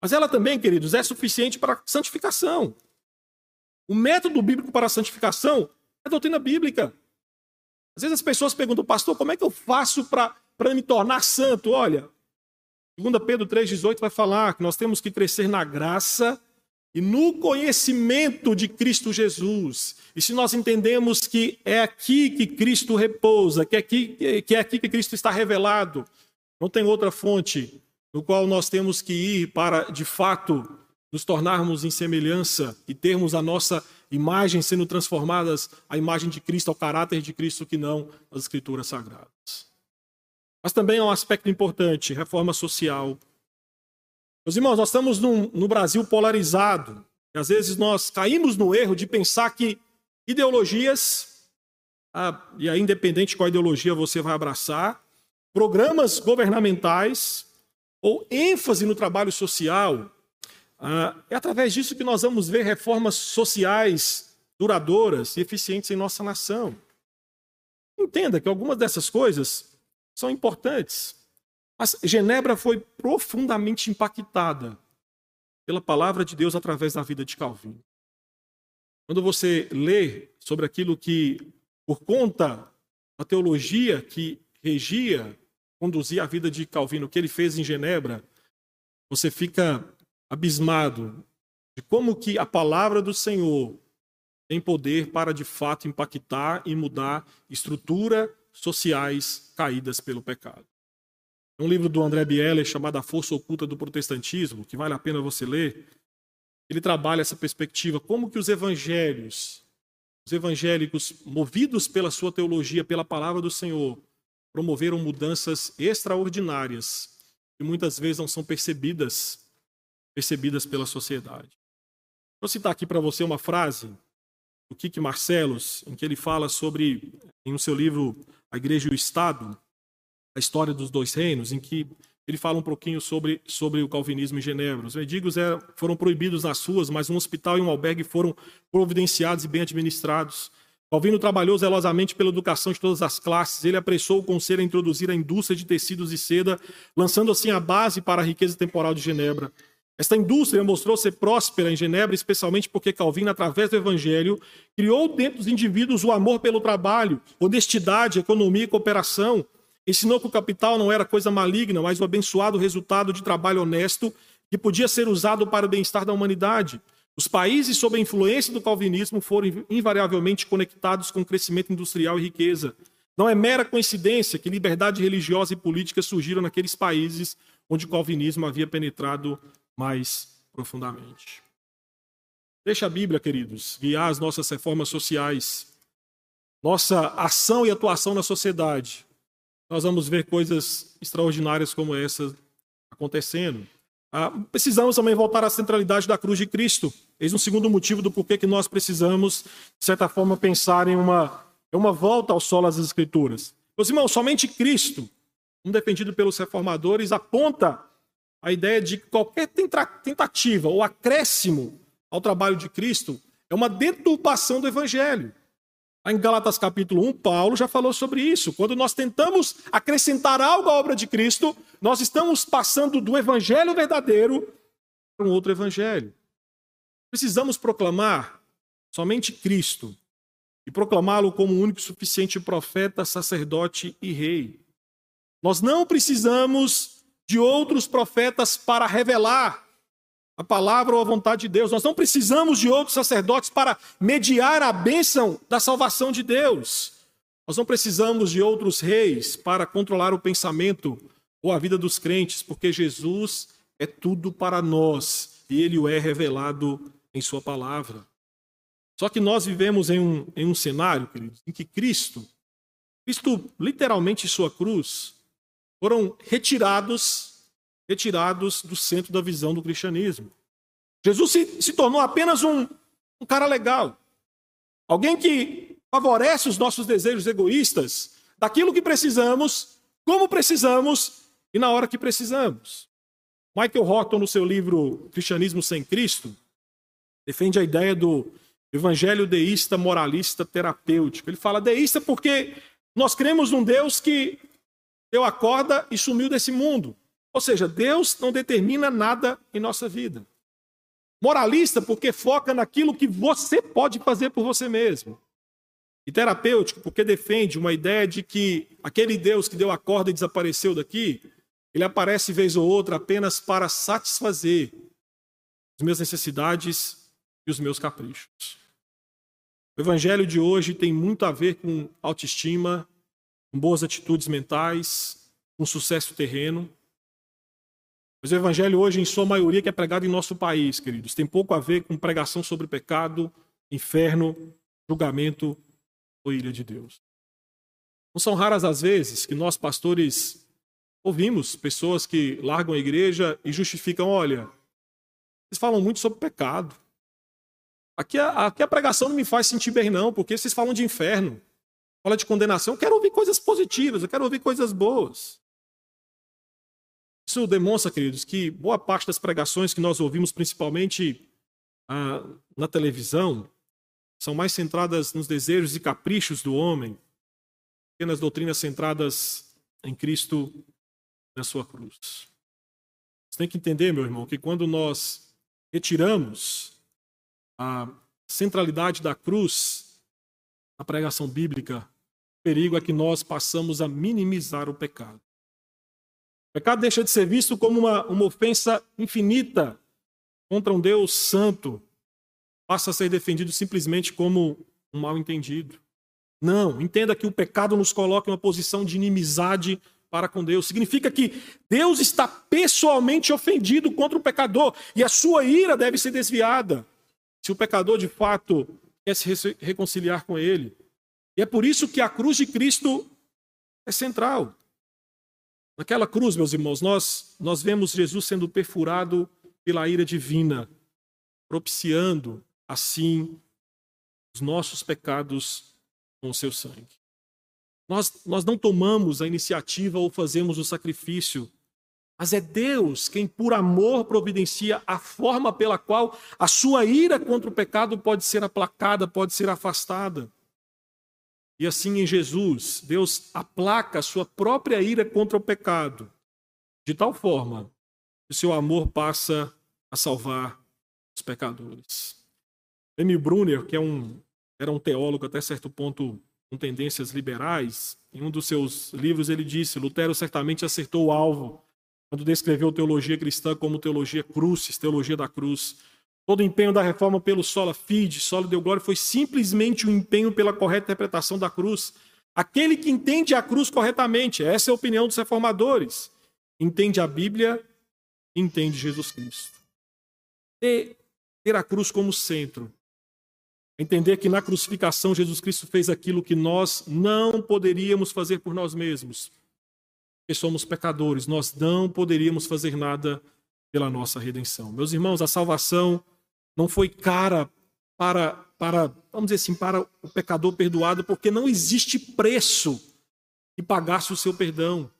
Mas ela também, queridos, é suficiente para a santificação. O método bíblico para a santificação é a doutrina bíblica. Às vezes as pessoas perguntam, pastor, como é que eu faço para me tornar santo? Olha, 2 Pedro 3,18 vai falar que nós temos que crescer na graça e no conhecimento de Cristo Jesus. E se nós entendemos que é aqui que Cristo repousa, que é aqui que, é aqui que Cristo está revelado, não tem outra fonte no qual nós temos que ir para, de fato, nos tornarmos em semelhança e termos a nossa imagem sendo transformadas à imagem de Cristo, ao caráter de Cristo, que não as Escrituras Sagradas. Mas também há um aspecto importante: reforma social. Meus irmãos, nós estamos num, no Brasil polarizado. E às vezes nós caímos no erro de pensar que ideologias, ah, e aí independente de qual ideologia você vai abraçar, programas governamentais ou ênfase no trabalho social, ah, é através disso que nós vamos ver reformas sociais duradouras e eficientes em nossa nação. Entenda que algumas dessas coisas são importantes. Mas Genebra foi profundamente impactada pela palavra de Deus através da vida de Calvino. Quando você lê sobre aquilo que, por conta da teologia que regia conduzir a vida de Calvino, o que ele fez em Genebra, você fica abismado de como que a palavra do Senhor tem poder para de fato impactar e mudar estrutura sociais caídas pelo pecado. Um livro do André Bieler chamado A Força Oculta do Protestantismo, que vale a pena você ler, ele trabalha essa perspectiva, como que os evangelhos, os evangélicos movidos pela sua teologia, pela palavra do Senhor, promoveram mudanças extraordinárias que muitas vezes não são percebidas percebidas pela sociedade. Vou citar aqui para você uma frase do Kik Marcelos, em que ele fala sobre, em um seu livro A Igreja e o Estado, a história dos dois reinos, em que ele fala um pouquinho sobre, sobre o calvinismo em Genebra. Os mendigos eram, foram proibidos nas ruas, mas um hospital e um albergue foram providenciados e bem administrados. Calvino trabalhou zelosamente pela educação de todas as classes. Ele apressou o conselho a introduzir a indústria de tecidos e seda, lançando assim a base para a riqueza temporal de Genebra. Esta indústria mostrou ser próspera em Genebra, especialmente porque Calvino, através do Evangelho, criou dentro dos indivíduos o amor pelo trabalho, honestidade, economia e cooperação. Ensinou que o capital não era coisa maligna, mas o abençoado resultado de trabalho honesto que podia ser usado para o bem-estar da humanidade. Os países sob a influência do calvinismo foram invariavelmente conectados com crescimento industrial e riqueza. Não é mera coincidência que liberdade religiosa e política surgiram naqueles países onde o calvinismo havia penetrado mais profundamente. Deixa a Bíblia, queridos, guiar as nossas reformas sociais, nossa ação e atuação na sociedade. Nós vamos ver coisas extraordinárias como essa acontecendo. Ah, precisamos também voltar à centralidade da cruz de Cristo. Eis um segundo motivo do porquê que nós precisamos, de certa forma, pensar em uma, uma volta ao solo das Escrituras. Meus irmãos, somente Cristo, um defendido pelos reformadores, aponta a ideia de que qualquer tentativa ou acréscimo ao trabalho de Cristo é uma deturpação do Evangelho. Em Galatas capítulo 1, Paulo já falou sobre isso. Quando nós tentamos acrescentar algo à obra de Cristo, nós estamos passando do evangelho verdadeiro para um outro evangelho. Precisamos proclamar somente Cristo e proclamá-lo como o único suficiente profeta, sacerdote e rei. Nós não precisamos de outros profetas para revelar a palavra ou a vontade de Deus. Nós não precisamos de outros sacerdotes para mediar a bênção da salvação de Deus. Nós não precisamos de outros reis para controlar o pensamento ou a vida dos crentes, porque Jesus é tudo para nós e ele o é revelado em Sua palavra. Só que nós vivemos em um, em um cenário, queridos, em que Cristo, Cristo literalmente sua cruz, foram retirados retirados do centro da visão do cristianismo. Jesus se, se tornou apenas um, um cara legal, alguém que favorece os nossos desejos egoístas, daquilo que precisamos, como precisamos e na hora que precisamos. Michael Horton, no seu livro Cristianismo sem Cristo, defende a ideia do evangelho deísta, moralista, terapêutico. Ele fala deísta porque nós cremos num Deus que deu a corda e sumiu desse mundo. Ou seja, Deus não determina nada em nossa vida. Moralista, porque foca naquilo que você pode fazer por você mesmo. E terapêutico, porque defende uma ideia de que aquele Deus que deu a corda e desapareceu daqui, ele aparece vez ou outra apenas para satisfazer as minhas necessidades e os meus caprichos. O evangelho de hoje tem muito a ver com autoestima, com boas atitudes mentais, com sucesso terreno. Mas o evangelho hoje, em sua maioria, que é pregado em nosso país, queridos, tem pouco a ver com pregação sobre pecado, inferno, julgamento ou ira de Deus. Não são raras as vezes que nós, pastores, ouvimos pessoas que largam a igreja e justificam: olha, vocês falam muito sobre pecado. Aqui a, aqui a pregação não me faz sentir bem, não, porque vocês falam de inferno, fala de condenação. Eu quero ouvir coisas positivas, eu quero ouvir coisas boas. Isso demonstra, queridos, que boa parte das pregações que nós ouvimos, principalmente ah, na televisão, são mais centradas nos desejos e caprichos do homem, pequenas doutrinas centradas em Cristo na sua cruz. Você tem que entender, meu irmão, que quando nós retiramos a centralidade da cruz na pregação bíblica, perigo é que nós passamos a minimizar o pecado. O pecado deixa de ser visto como uma, uma ofensa infinita contra um Deus santo, passa a ser defendido simplesmente como um mal entendido. Não, entenda que o pecado nos coloca em uma posição de inimizade para com Deus. Significa que Deus está pessoalmente ofendido contra o pecador e a sua ira deve ser desviada. Se o pecador de fato quer se reconciliar com ele. E é por isso que a cruz de Cristo é central. Naquela cruz, meus irmãos, nós, nós vemos Jesus sendo perfurado pela ira divina, propiciando, assim, os nossos pecados com o seu sangue. Nós, nós não tomamos a iniciativa ou fazemos o sacrifício, mas é Deus quem, por amor, providencia a forma pela qual a sua ira contra o pecado pode ser aplacada, pode ser afastada. E assim em Jesus, Deus aplaca a sua própria ira contra o pecado, de tal forma que seu amor passa a salvar os pecadores. Emil Brunner, que é um, era um teólogo até certo ponto com tendências liberais, em um dos seus livros ele disse: Lutero certamente acertou o alvo quando descreveu teologia cristã como teologia crucis, teologia da cruz. Todo o empenho da reforma pelo sola fide, sola deu glória, foi simplesmente um empenho pela correta interpretação da cruz. Aquele que entende a cruz corretamente, essa é a opinião dos reformadores, entende a Bíblia, entende Jesus Cristo. Ter, ter a cruz como centro, entender que na crucificação Jesus Cristo fez aquilo que nós não poderíamos fazer por nós mesmos. Porque somos pecadores, nós não poderíamos fazer nada pela nossa redenção. Meus irmãos, a salvação não foi cara para, para, vamos dizer assim, para o pecador perdoado, porque não existe preço que pagasse o seu perdão.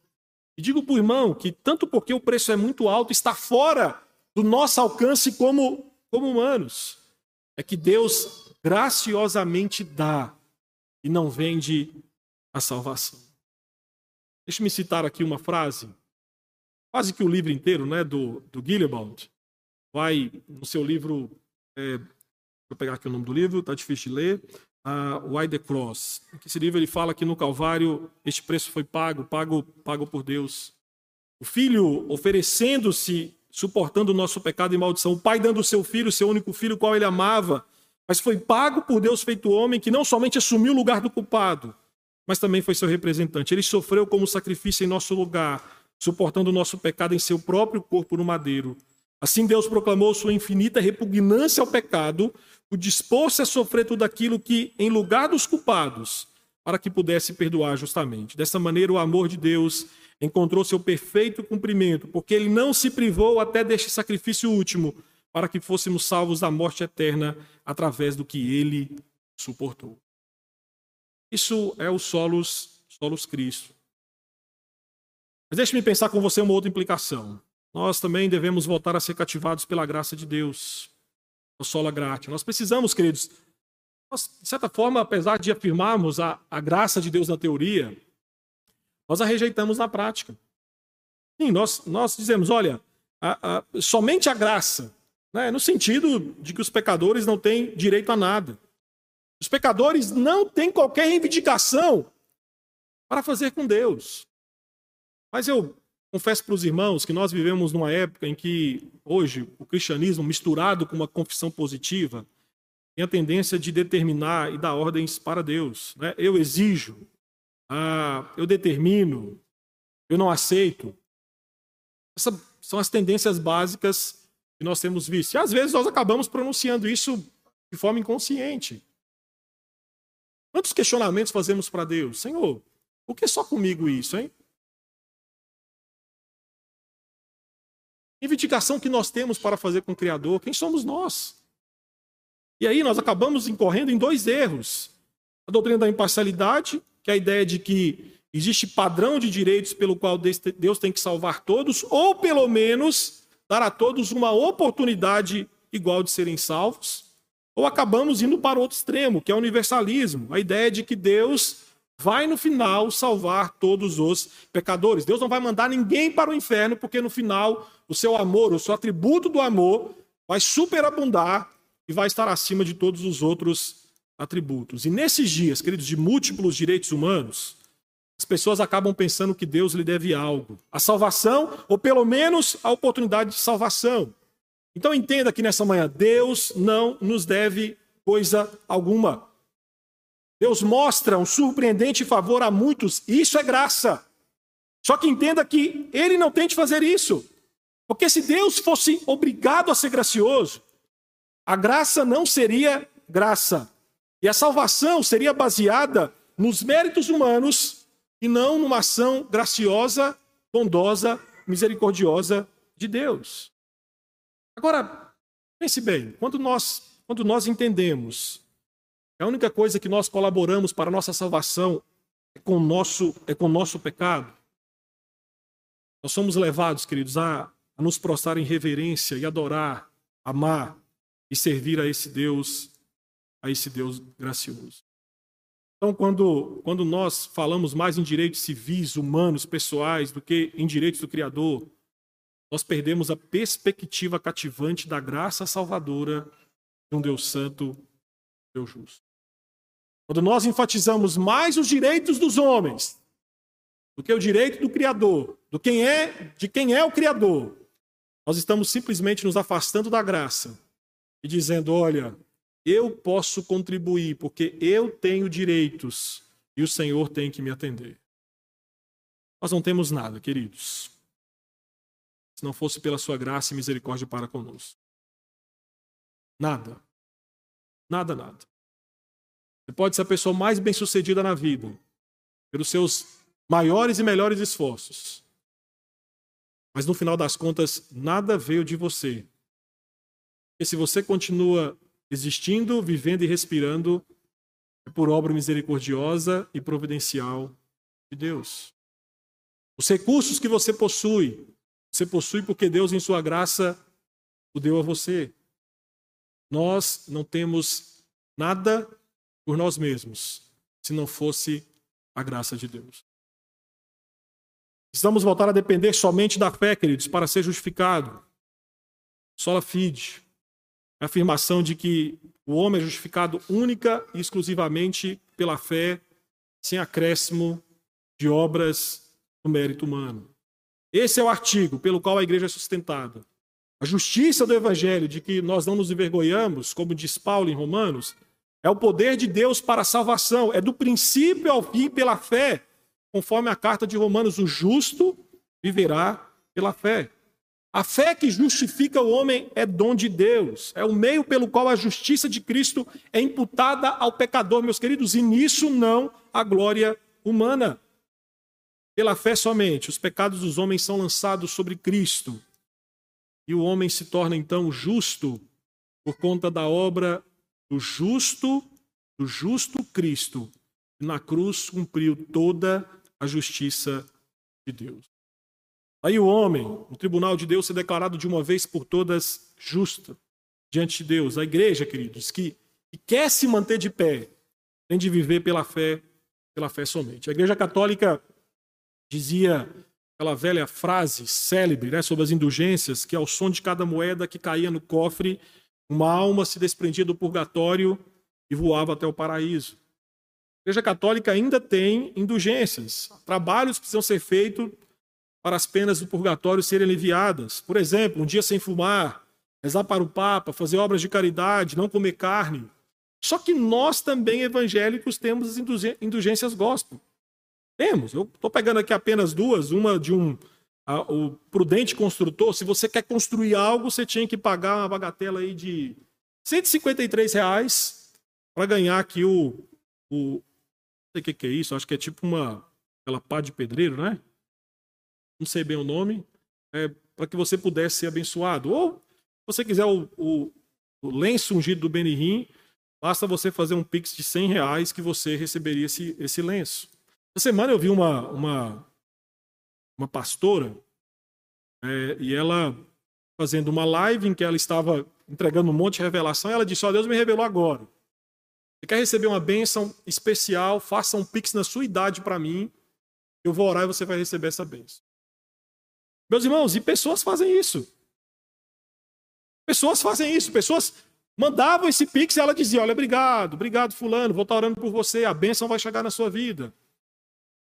E digo para o irmão que, tanto porque o preço é muito alto, está fora do nosso alcance como, como humanos, é que Deus graciosamente dá e não vende a salvação. Deixe-me citar aqui uma frase, quase que o livro inteiro, né, do, do Gillibrand, vai no seu livro, é, vou pegar aqui o nome do livro, está difícil de ler, uh, Why the Cross. Esse livro ele fala que no Calvário este preço foi pago, pago, pago por Deus. O filho oferecendo-se, suportando o nosso pecado e maldição. O pai dando o seu filho, seu único filho, qual ele amava. Mas foi pago por Deus feito homem, que não somente assumiu o lugar do culpado, mas também foi seu representante. Ele sofreu como sacrifício em nosso lugar, suportando o nosso pecado em seu próprio corpo no madeiro. Assim Deus proclamou sua infinita repugnância ao pecado, o dispôs-se a sofrer tudo aquilo que, em lugar dos culpados, para que pudesse perdoar justamente. Dessa maneira, o amor de Deus encontrou seu perfeito cumprimento, porque ele não se privou até deste sacrifício último, para que fôssemos salvos da morte eterna através do que ele suportou. Isso é o solos, solos Cristo. Mas deixe-me pensar com você uma outra implicação. Nós também devemos voltar a ser cativados pela graça de Deus o sola gratia. Nós precisamos, queridos, nós, de certa forma, apesar de afirmarmos a, a graça de Deus na teoria, nós a rejeitamos na prática. Sim, nós, nós dizemos, olha, a, a, somente a graça, né, no sentido de que os pecadores não têm direito a nada. Os pecadores não têm qualquer reivindicação para fazer com Deus. Mas eu Confesso para os irmãos que nós vivemos numa época em que, hoje, o cristianismo, misturado com uma confissão positiva, tem a tendência de determinar e dar ordens para Deus. Né? Eu exijo, ah, eu determino, eu não aceito. Essas são as tendências básicas que nós temos visto. E às vezes nós acabamos pronunciando isso de forma inconsciente. Quantos questionamentos fazemos para Deus? Senhor, por que só comigo isso, hein? Reivindicação que nós temos para fazer com o Criador? Quem somos nós? E aí nós acabamos incorrendo em dois erros. A doutrina da imparcialidade, que é a ideia de que existe padrão de direitos pelo qual Deus tem que salvar todos, ou pelo menos dar a todos uma oportunidade igual de serem salvos. Ou acabamos indo para outro extremo, que é o universalismo, a ideia de que Deus vai no final salvar todos os pecadores. Deus não vai mandar ninguém para o inferno, porque no final o seu amor, o seu atributo do amor, vai superabundar e vai estar acima de todos os outros atributos. E nesses dias, queridos, de múltiplos direitos humanos, as pessoas acabam pensando que Deus lhe deve algo, a salvação, ou pelo menos a oportunidade de salvação. Então entenda que nessa manhã, Deus não nos deve coisa alguma. Deus mostra um surpreendente favor a muitos, e isso é graça. Só que entenda que ele não tem de fazer isso. Porque se Deus fosse obrigado a ser gracioso, a graça não seria graça. E a salvação seria baseada nos méritos humanos e não numa ação graciosa, bondosa, misericordiosa de Deus. Agora, pense bem, quando nós, quando nós entendemos a única coisa que nós colaboramos para a nossa salvação é com o nosso, é com nosso pecado. Nós somos levados, queridos, a, a nos prostrar em reverência e adorar, amar e servir a esse Deus, a esse Deus gracioso. Então, quando, quando nós falamos mais em direitos civis, humanos, pessoais, do que em direitos do Criador, nós perdemos a perspectiva cativante da graça salvadora de um Deus santo, Deus justo. Quando nós enfatizamos mais os direitos dos homens do que o direito do Criador, do quem é, de quem é o Criador, nós estamos simplesmente nos afastando da graça e dizendo: olha, eu posso contribuir porque eu tenho direitos e o Senhor tem que me atender. Nós não temos nada, queridos, se não fosse pela sua graça e misericórdia para conosco. Nada. Nada, nada. Você pode ser a pessoa mais bem-sucedida na vida, pelos seus maiores e melhores esforços. Mas no final das contas, nada veio de você. Porque se você continua existindo, vivendo e respirando, é por obra misericordiosa e providencial de Deus. Os recursos que você possui, você possui porque Deus, em sua graça, o deu a você. Nós não temos nada por nós mesmos, se não fosse a graça de Deus. Precisamos voltar a depender somente da fé, queridos, para ser justificado. Sola fide. A afirmação de que o homem é justificado única e exclusivamente pela fé, sem acréscimo de obras do mérito humano. Esse é o artigo pelo qual a igreja é sustentada. A justiça do evangelho, de que nós não nos envergonhamos, como diz Paulo em Romanos, é o poder de Deus para a salvação, é do princípio ao fim pela fé, conforme a carta de Romanos, o justo viverá pela fé. A fé que justifica o homem é dom de Deus, é o meio pelo qual a justiça de Cristo é imputada ao pecador, meus queridos, e nisso não a glória humana. Pela fé somente, os pecados dos homens são lançados sobre Cristo, e o homem se torna então justo por conta da obra do justo, do justo Cristo, que na cruz cumpriu toda a justiça de Deus. Aí o homem, no tribunal de Deus, é declarado de uma vez por todas justa diante de Deus. A igreja, queridos, que, que quer se manter de pé, tem de viver pela fé, pela fé somente. A igreja católica dizia aquela velha frase célebre né, sobre as indulgências, que ao som de cada moeda que caía no cofre, uma alma se desprendia do purgatório e voava até o paraíso. A Igreja Católica ainda tem indulgências, trabalhos que precisam ser feitos para as penas do purgatório serem aliviadas. Por exemplo, um dia sem fumar, rezar para o Papa, fazer obras de caridade, não comer carne. Só que nós também, evangélicos, temos as indulgências gospel. Temos. Eu estou pegando aqui apenas duas. Uma de um o prudente construtor. Se você quer construir algo, você tinha que pagar uma bagatela aí de 153 reais para ganhar aqui o, o. Não sei o que, que é isso. Acho que é tipo uma. Aquela pá de pedreiro, né? Não sei bem o nome. É, para que você pudesse ser abençoado. Ou, se você quiser o, o, o lenço ungido do Benihim, basta você fazer um pix de 100 reais que você receberia esse, esse lenço. Essa semana eu vi uma, uma, uma pastora é, e ela fazendo uma live em que ela estava entregando um monte de revelação. Ela disse: Ó, oh, Deus me revelou agora. Você quer receber uma bênção especial? Faça um pix na sua idade para mim. Eu vou orar e você vai receber essa bênção. Meus irmãos, e pessoas fazem isso. Pessoas fazem isso. Pessoas mandavam esse pix e ela dizia: Olha, obrigado, obrigado, Fulano, vou estar orando por você, a bênção vai chegar na sua vida.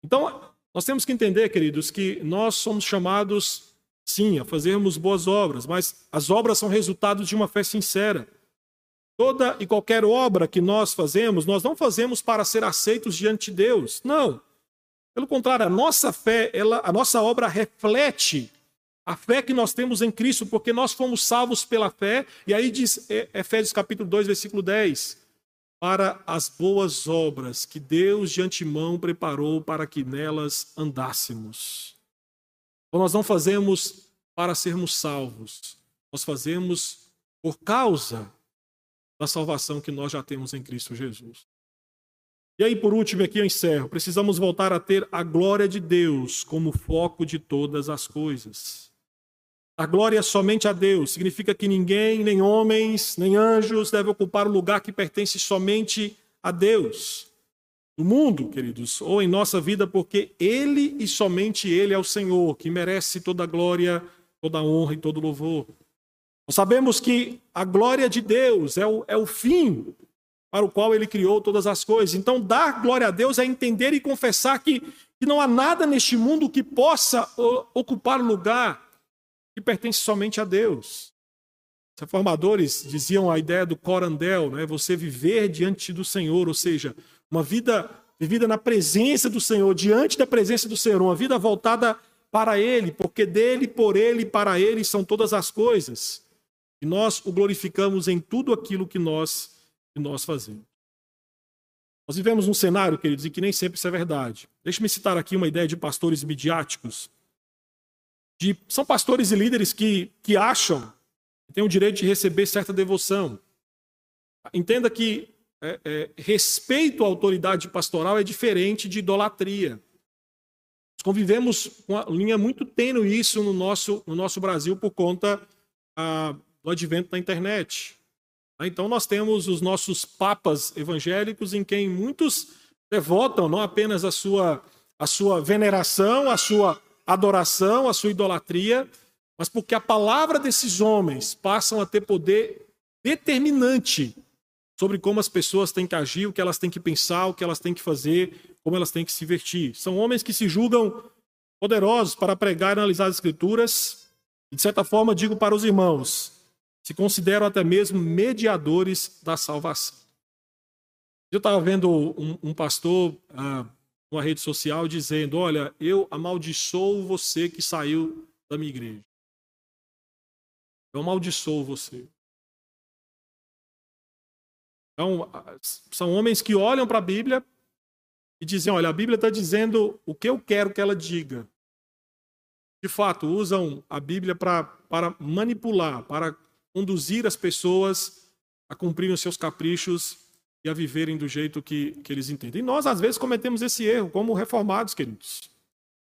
Então, nós temos que entender, queridos, que nós somos chamados, sim, a fazermos boas obras, mas as obras são resultado de uma fé sincera. Toda e qualquer obra que nós fazemos, nós não fazemos para ser aceitos diante de Deus. Não. Pelo contrário, a nossa fé, ela, a nossa obra reflete a fé que nós temos em Cristo, porque nós fomos salvos pela fé. E aí diz Efésios capítulo 2, versículo 10: para as boas obras que Deus de antemão preparou para que nelas andássemos. Então, nós não fazemos para sermos salvos, nós fazemos por causa da salvação que nós já temos em Cristo Jesus. E aí, por último, aqui eu encerro. Precisamos voltar a ter a glória de Deus como foco de todas as coisas. A glória é somente a Deus. Significa que ninguém, nem homens, nem anjos, deve ocupar o lugar que pertence somente a Deus. No mundo, queridos, ou em nossa vida, porque Ele e somente Ele é o Senhor, que merece toda a glória, toda a honra e todo o louvor. Nós sabemos que a glória de Deus é o, é o fim para o qual Ele criou todas as coisas. Então, dar glória a Deus é entender e confessar que, que não há nada neste mundo que possa ocupar o lugar que pertence somente a Deus. Os reformadores diziam a ideia do corandel, né? você viver diante do Senhor, ou seja, uma vida vivida na presença do Senhor, diante da presença do Senhor, uma vida voltada para Ele, porque dele, por Ele e para Ele são todas as coisas. E nós o glorificamos em tudo aquilo que nós, que nós fazemos. Nós vivemos um cenário, queridos, em que nem sempre isso é verdade. Deixe-me citar aqui uma ideia de pastores midiáticos de, são pastores e líderes que, que acham, tem o direito de receber certa devoção. Entenda que é, é, respeito à autoridade pastoral é diferente de idolatria. Nós convivemos com uma linha muito tênue isso no nosso, no nosso Brasil por conta ah, do advento da internet. Então nós temos os nossos papas evangélicos em quem muitos devotam não apenas a sua, a sua veneração, a sua adoração, a sua idolatria, mas porque a palavra desses homens passam a ter poder determinante sobre como as pessoas têm que agir, o que elas têm que pensar, o que elas têm que fazer, como elas têm que se vestir. São homens que se julgam poderosos para pregar e analisar as escrituras, e de certa forma digo para os irmãos, se consideram até mesmo mediadores da salvação. Eu estava vendo um, um pastor ah, numa rede social dizendo: Olha, eu amaldiçoo você que saiu da minha igreja. Eu amaldiçoo você. Então, são homens que olham para a Bíblia e dizem: Olha, a Bíblia está dizendo o que eu quero que ela diga. De fato, usam a Bíblia para, para manipular, para conduzir as pessoas a cumprirem os seus caprichos e a viverem do jeito que, que eles entendem. E nós, às vezes, cometemos esse erro, como reformados, queridos.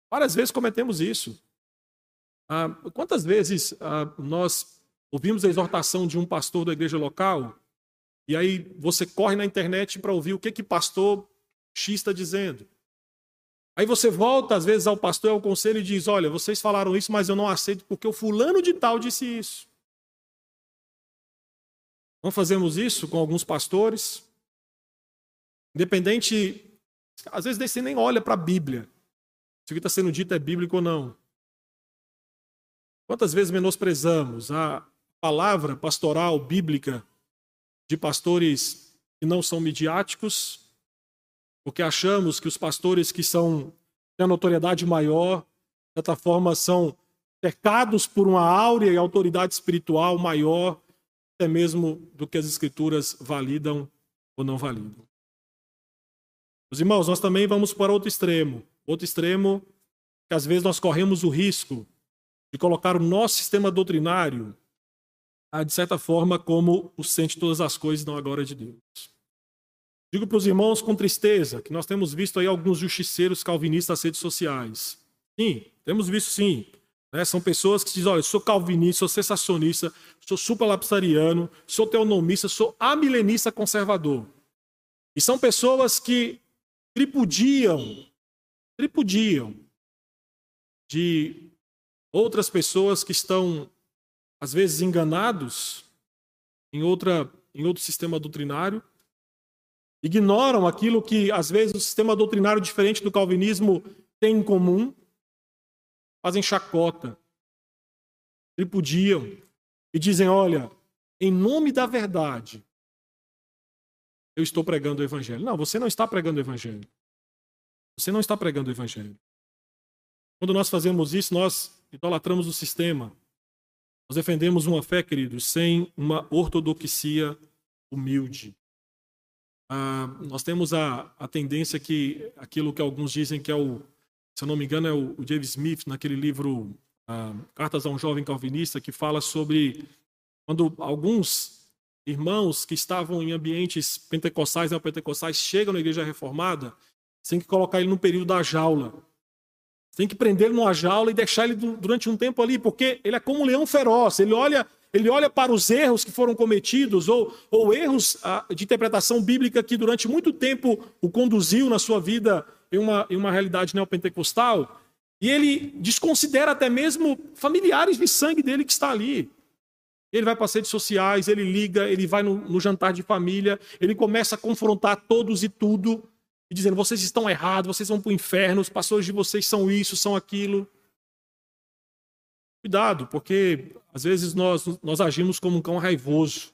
Várias vezes cometemos isso. Ah, quantas vezes ah, nós ouvimos a exortação de um pastor da igreja local e aí você corre na internet para ouvir o que que pastor X está dizendo. Aí você volta, às vezes, ao pastor, ao conselho e diz: Olha, vocês falaram isso, mas eu não aceito porque o fulano de tal disse isso. Não fazemos isso com alguns pastores. Independente, às vezes você nem olha para a Bíblia. Se o que está sendo dito é bíblico ou não. Quantas vezes menosprezamos a palavra pastoral bíblica de pastores que não são midiáticos, porque achamos que os pastores que são têm a notoriedade maior, de certa forma, são cercados por uma áurea e autoridade espiritual maior, até mesmo do que as escrituras validam ou não validam. Os irmãos, nós também vamos para outro extremo. Outro extremo que às vezes nós corremos o risco de colocar o nosso sistema doutrinário, de certa forma, como o sente todas as coisas, não a glória de Deus. Digo para os irmãos com tristeza que nós temos visto aí alguns justiceiros calvinistas nas redes sociais. Sim, temos visto sim. Né? São pessoas que dizem: olha, sou calvinista, sou sensacionista, sou supralapsariano, sou teonomista, sou amilenista conservador. E são pessoas que tripudiam, tripudiam de outras pessoas que estão, às vezes, enganados em, outra, em outro sistema doutrinário, ignoram aquilo que, às vezes, o sistema doutrinário diferente do calvinismo tem em comum, fazem chacota, tripudiam e dizem: olha, em nome da verdade, eu estou pregando o evangelho. Não, você não está pregando o evangelho. Você não está pregando o evangelho. Quando nós fazemos isso, nós idolatramos o sistema. Nós defendemos uma fé, queridos, sem uma ortodoxia humilde. Ah, nós temos a, a tendência que aquilo que alguns dizem que é o, se eu não me engano, é o, o James Smith, naquele livro ah, Cartas a um Jovem Calvinista, que fala sobre quando alguns irmãos que estavam em ambientes pentecostais, neopentecostais, chegam na igreja reformada, tem que colocar ele no período da jaula. Tem que prender ele numa jaula e deixar ele durante um tempo ali, porque ele é como um leão feroz. Ele olha, ele olha para os erros que foram cometidos ou, ou erros ah, de interpretação bíblica que durante muito tempo o conduziu na sua vida em uma, em uma realidade neopentecostal. E ele desconsidera até mesmo familiares de sangue dele que está ali. Ele vai para as redes sociais, ele liga, ele vai no, no jantar de família, ele começa a confrontar todos e tudo, e dizendo: vocês estão errados, vocês vão para o inferno, os pastores de vocês são isso, são aquilo. Cuidado, porque às vezes nós, nós agimos como um cão raivoso.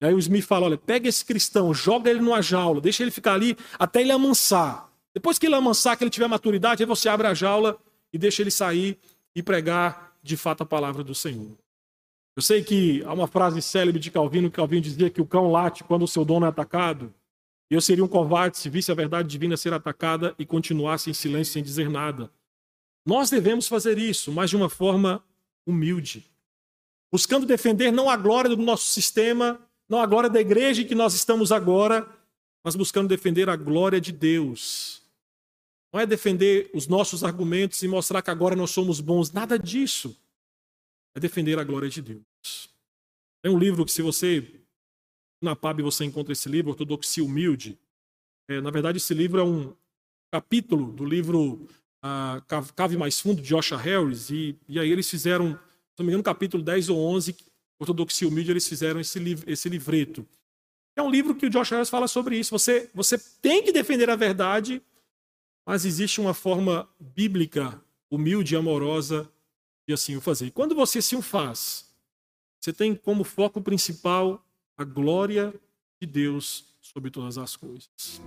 E aí o Smith fala: olha, pega esse cristão, joga ele numa jaula, deixa ele ficar ali até ele amansar. Depois que ele amansar, que ele tiver maturidade, aí você abre a jaula e deixa ele sair e pregar de fato a palavra do Senhor. Eu sei que há uma frase célebre de Calvino, que Calvino dizia que o cão late quando o seu dono é atacado. E eu seria um covarde se visse a verdade divina ser atacada e continuasse em silêncio sem dizer nada. Nós devemos fazer isso, mas de uma forma humilde. buscando defender não a glória do nosso sistema, não a glória da igreja em que nós estamos agora, mas buscando defender a glória de Deus. Não é defender os nossos argumentos e mostrar que agora nós somos bons, nada disso. É defender a glória de Deus. Tem um livro que, se você. Na PAB você encontra esse livro, Ortodoxia Humilde. É, na verdade, esse livro é um capítulo do livro uh, Cave Mais Fundo, de Joshua Harris, e, e aí eles fizeram, se não me engano, capítulo 10 ou 11, Ortodoxia Humilde, eles fizeram esse, liv esse livreto. É um livro que o Joshua Harris fala sobre isso. Você, você tem que defender a verdade, mas existe uma forma bíblica, humilde e amorosa de assim o fazer. E quando você assim o faz, você tem como foco principal a glória de Deus sobre todas as coisas.